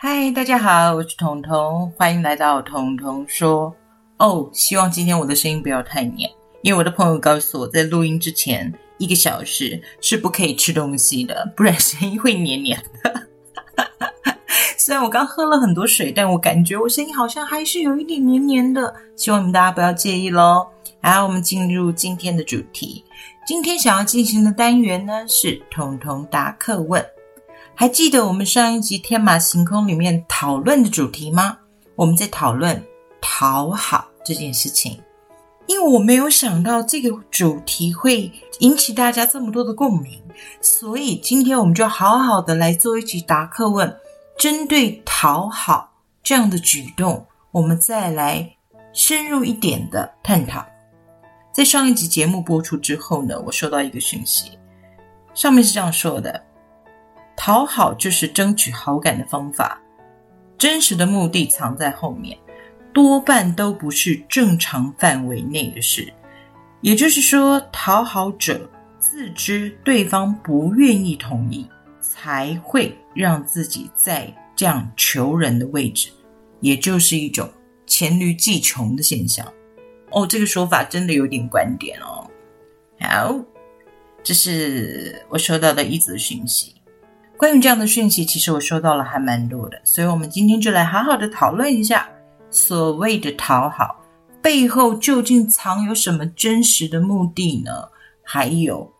嗨，大家好，我是彤彤，欢迎来到彤彤说。哦，希望今天我的声音不要太黏，因为我的朋友告诉我在录音之前一个小时是不可以吃东西的，不然声音会黏黏的。虽然我刚喝了很多水，但我感觉我声音好像还是有一点黏黏的，希望你们大家不要介意喽。好，我们进入今天的主题。今天想要进行的单元呢是彤彤答课问。还记得我们上一集天马行空里面讨论的主题吗？我们在讨论讨好这件事情。因为我没有想到这个主题会引起大家这么多的共鸣，所以今天我们就好好的来做一集答客问。针对讨好这样的举动，我们再来深入一点的探讨。在上一集节目播出之后呢，我收到一个讯息，上面是这样说的：讨好就是争取好感的方法，真实的目的藏在后面，多半都不是正常范围内的事。也就是说，讨好者自知对方不愿意同意，才会让自己在这样求人的位置，也就是一种黔驴技穷的现象。哦，这个说法真的有点观点哦。好，这是我收到的一则讯息。关于这样的讯息，其实我收到了还蛮多的，所以我们今天就来好好的讨论一下，所谓的讨好背后究竟藏有什么真实的目的呢？还有，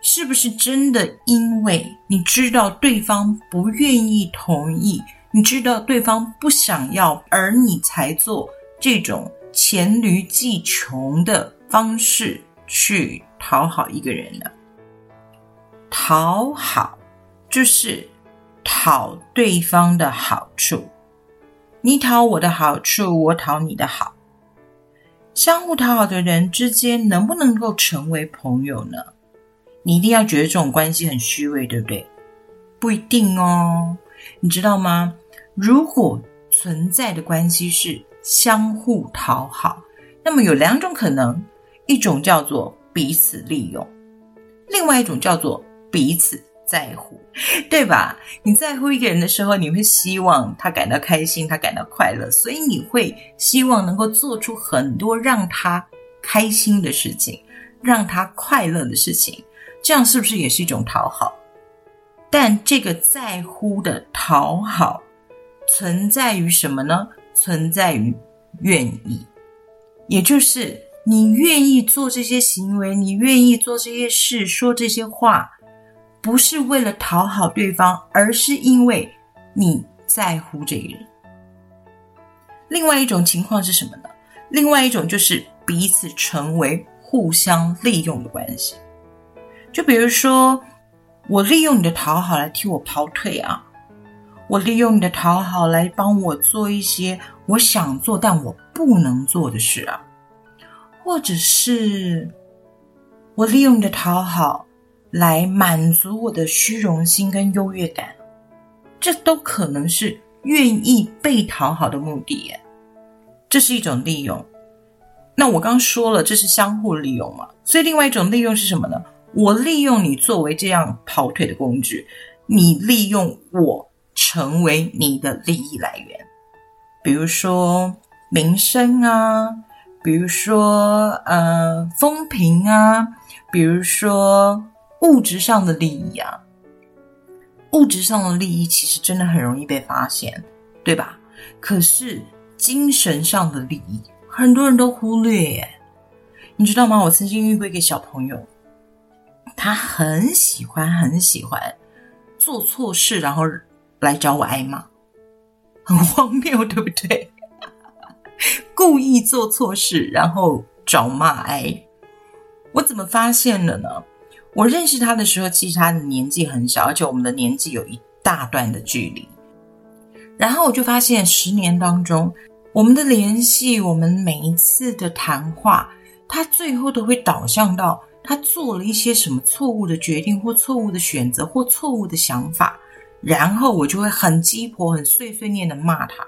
是不是真的因为你知道对方不愿意同意，你知道对方不想要，而你才做这种？黔驴技穷的方式去讨好一个人呢？讨好就是讨对方的好处，你讨我的好处，我讨你的好，相互讨好的人之间能不能够成为朋友呢？你一定要觉得这种关系很虚伪，对不对？不一定哦，你知道吗？如果存在的关系是。相互讨好，那么有两种可能，一种叫做彼此利用，另外一种叫做彼此在乎，对吧？你在乎一个人的时候，你会希望他感到开心，他感到快乐，所以你会希望能够做出很多让他开心的事情，让他快乐的事情，这样是不是也是一种讨好？但这个在乎的讨好存在于什么呢？存在于愿意，也就是你愿意做这些行为，你愿意做这些事，说这些话，不是为了讨好对方，而是因为你在乎这个人。另外一种情况是什么呢？另外一种就是彼此成为互相利用的关系。就比如说，我利用你的讨好来替我跑腿啊。我利用你的讨好来帮我做一些我想做但我不能做的事啊，或者是我利用你的讨好来满足我的虚荣心跟优越感，这都可能是愿意被讨好的目的。这是一种利用。那我刚说了，这是相互利用嘛？所以另外一种利用是什么呢？我利用你作为这样跑腿的工具，你利用我。成为你的利益来源，比如说名声啊，比如说呃风评啊，比如说物质上的利益啊。物质上的利益其实真的很容易被发现，对吧？可是精神上的利益，很多人都忽略。你知道吗？我曾经遇过一个小朋友，他很喜欢很喜欢做错事，然后。来找我挨骂，很荒谬，对不对？故意做错事，然后找骂挨。我怎么发现了呢？我认识他的时候，其实他的年纪很小，而且我们的年纪有一大段的距离。然后我就发现，十年当中，我们的联系，我们每一次的谈话，他最后都会导向到他做了一些什么错误的决定，或错误的选择，或错误的想法。然后我就会很鸡婆、很碎碎念的骂他，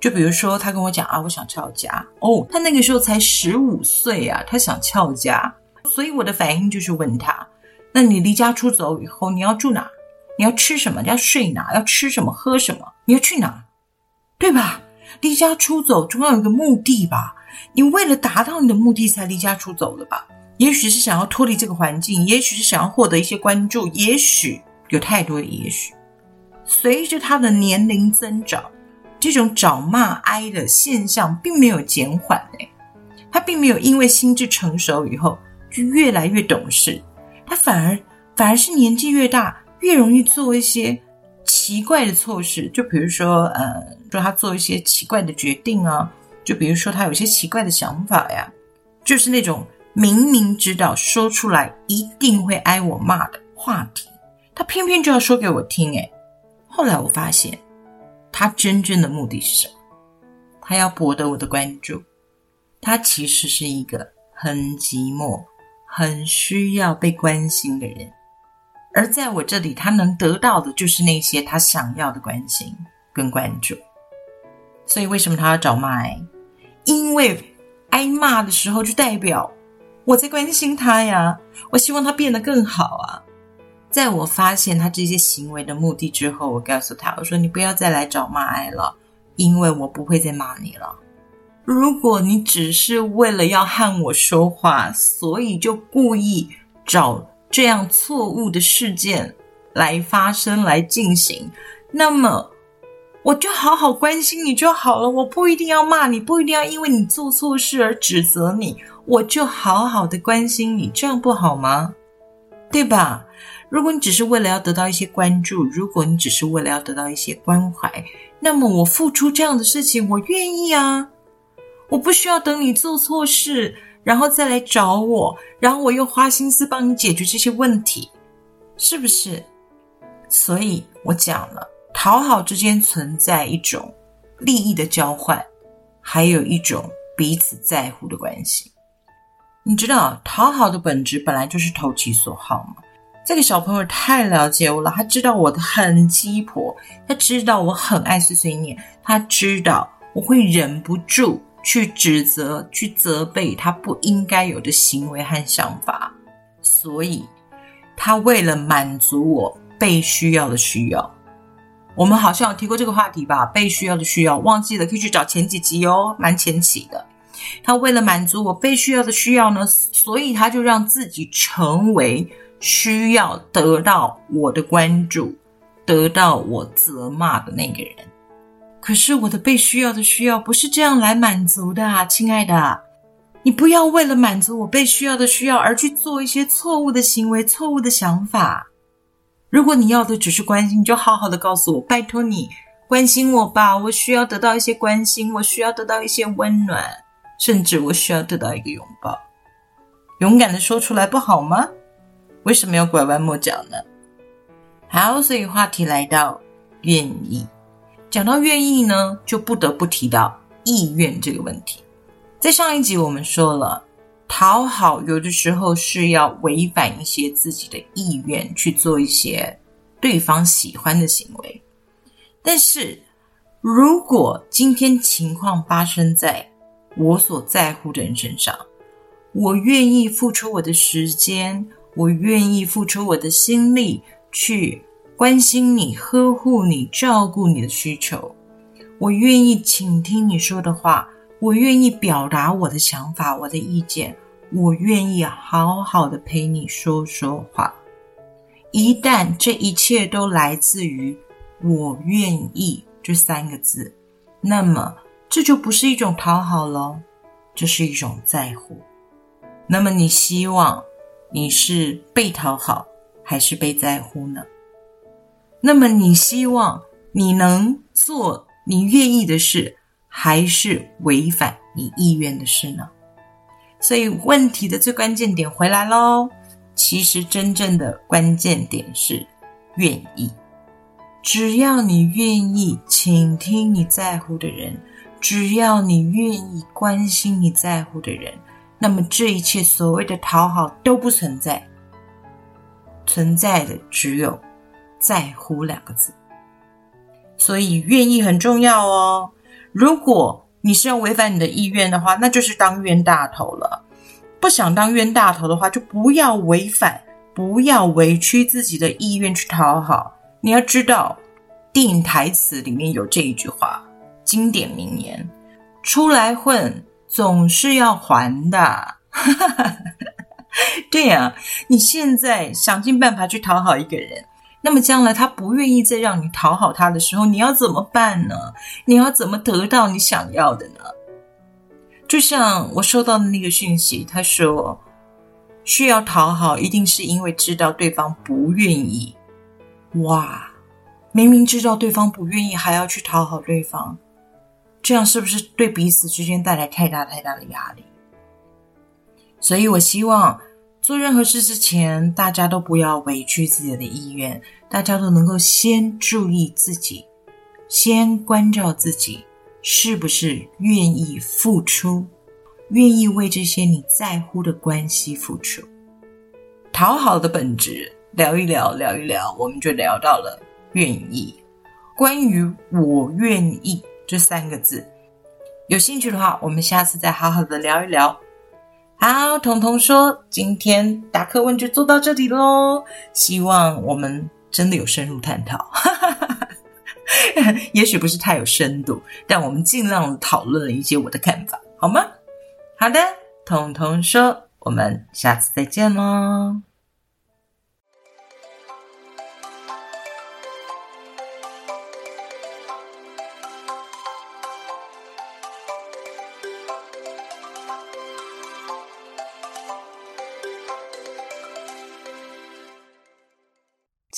就比如说他跟我讲啊，我想翘家哦，他那个时候才十五岁啊，他想翘家，所以我的反应就是问他，那你离家出走以后你要住哪？你要吃什么？你要睡哪？要吃什么？喝什么？你要去哪？对吧？离家出走总要有个目的吧？你为了达到你的目的才离家出走的吧？也许是想要脱离这个环境，也许是想要获得一些关注，也许有太多的也许。随着他的年龄增长，这种找骂哀的现象并没有减缓诶，他并没有因为心智成熟以后就越来越懂事，他反而反而是年纪越大越容易做一些奇怪的错事，就比如说呃，说他做一些奇怪的决定啊。就比如说，他有些奇怪的想法呀，就是那种明明知道说出来一定会挨我骂的话题，他偏偏就要说给我听。诶后来我发现，他真正的目的是什么？他要博得我的关注。他其实是一个很寂寞、很需要被关心的人，而在我这里，他能得到的就是那些他想要的关心跟关注。所以，为什么他要找骂？因为挨骂的时候，就代表我在关心他呀。我希望他变得更好啊。在我发现他这些行为的目的之后，我告诉他：“我说你不要再来找骂爱了，因为我不会再骂你了。如果你只是为了要和我说话，所以就故意找这样错误的事件来发生来进行，那么。”我就好好关心你就好了，我不一定要骂你，不一定要因为你做错事而指责你，我就好好的关心你，这样不好吗？对吧？如果你只是为了要得到一些关注，如果你只是为了要得到一些关怀，那么我付出这样的事情，我愿意啊，我不需要等你做错事，然后再来找我，然后我又花心思帮你解决这些问题，是不是？所以我讲了。讨好之间存在一种利益的交换，还有一种彼此在乎的关系。你知道，讨好的本质本来就是投其所好嘛。这个小朋友太了解我了，他知道我的很鸡婆，他知道我很爱碎碎念，他知道我会忍不住去指责、去责备他不应该有的行为和想法，所以他为了满足我被需要的需要。我们好像有提过这个话题吧？被需要的需要忘记了，可以去找前几集哦，蛮前期的。他为了满足我被需要的需要呢，所以他就让自己成为需要得到我的关注、得到我责骂的那个人。可是我的被需要的需要不是这样来满足的啊，亲爱的，你不要为了满足我被需要的需要而去做一些错误的行为、错误的想法。如果你要的只是关心，就好好的告诉我，拜托你关心我吧。我需要得到一些关心，我需要得到一些温暖，甚至我需要得到一个拥抱。勇敢的说出来不好吗？为什么要拐弯抹角呢？好，所以话题来到愿意，讲到愿意呢，就不得不提到意愿这个问题。在上一集我们说了。讨好有的时候是要违反一些自己的意愿去做一些对方喜欢的行为，但是如果今天情况发生在我所在乎的人身上，我愿意付出我的时间，我愿意付出我的心力去关心你、呵护你、照顾你的需求，我愿意倾听你说的话。我愿意表达我的想法，我的意见。我愿意好好的陪你说说话。一旦这一切都来自于“我愿意”这三个字，那么这就不是一种讨好喽，这是一种在乎。那么你希望你是被讨好还是被在乎呢？那么你希望你能做你愿意的事？还是违反你意愿的事呢？所以问题的最关键点回来喽。其实真正的关键点是愿意。只要你愿意倾听你在乎的人，只要你愿意关心你在乎的人，那么这一切所谓的讨好都不存在。存在的只有在乎两个字。所以愿意很重要哦。如果你是要违反你的意愿的话，那就是当冤大头了。不想当冤大头的话，就不要违反，不要委屈自己的意愿去讨好，你要知道，电影台词里面有这一句话，经典名言：“出来混总是要还的。”对呀，你现在想尽办法去讨好一个人，那么将来他不愿意再让你讨好他的时候，你要怎么办呢？你要怎么得到你想要的呢？就像我收到的那个讯息，他说需要讨好，一定是因为知道对方不愿意。哇，明明知道对方不愿意，还要去讨好对方，这样是不是对彼此之间带来太大太大的压力？所以我希望做任何事之前，大家都不要委屈自己的意愿，大家都能够先注意自己，先关照自己是不是愿意付出，愿意为这些你在乎的关系付出。讨好的本质。聊一聊，聊一聊，我们就聊到了愿意。关于“我愿意”这三个字，有兴趣的话，我们下次再好好的聊一聊。好，彤彤说，今天答课问就做到这里喽。希望我们真的有深入探讨，也许不是太有深度，但我们尽量讨论了一些我的看法，好吗？好的，彤彤说，我们下次再见喽。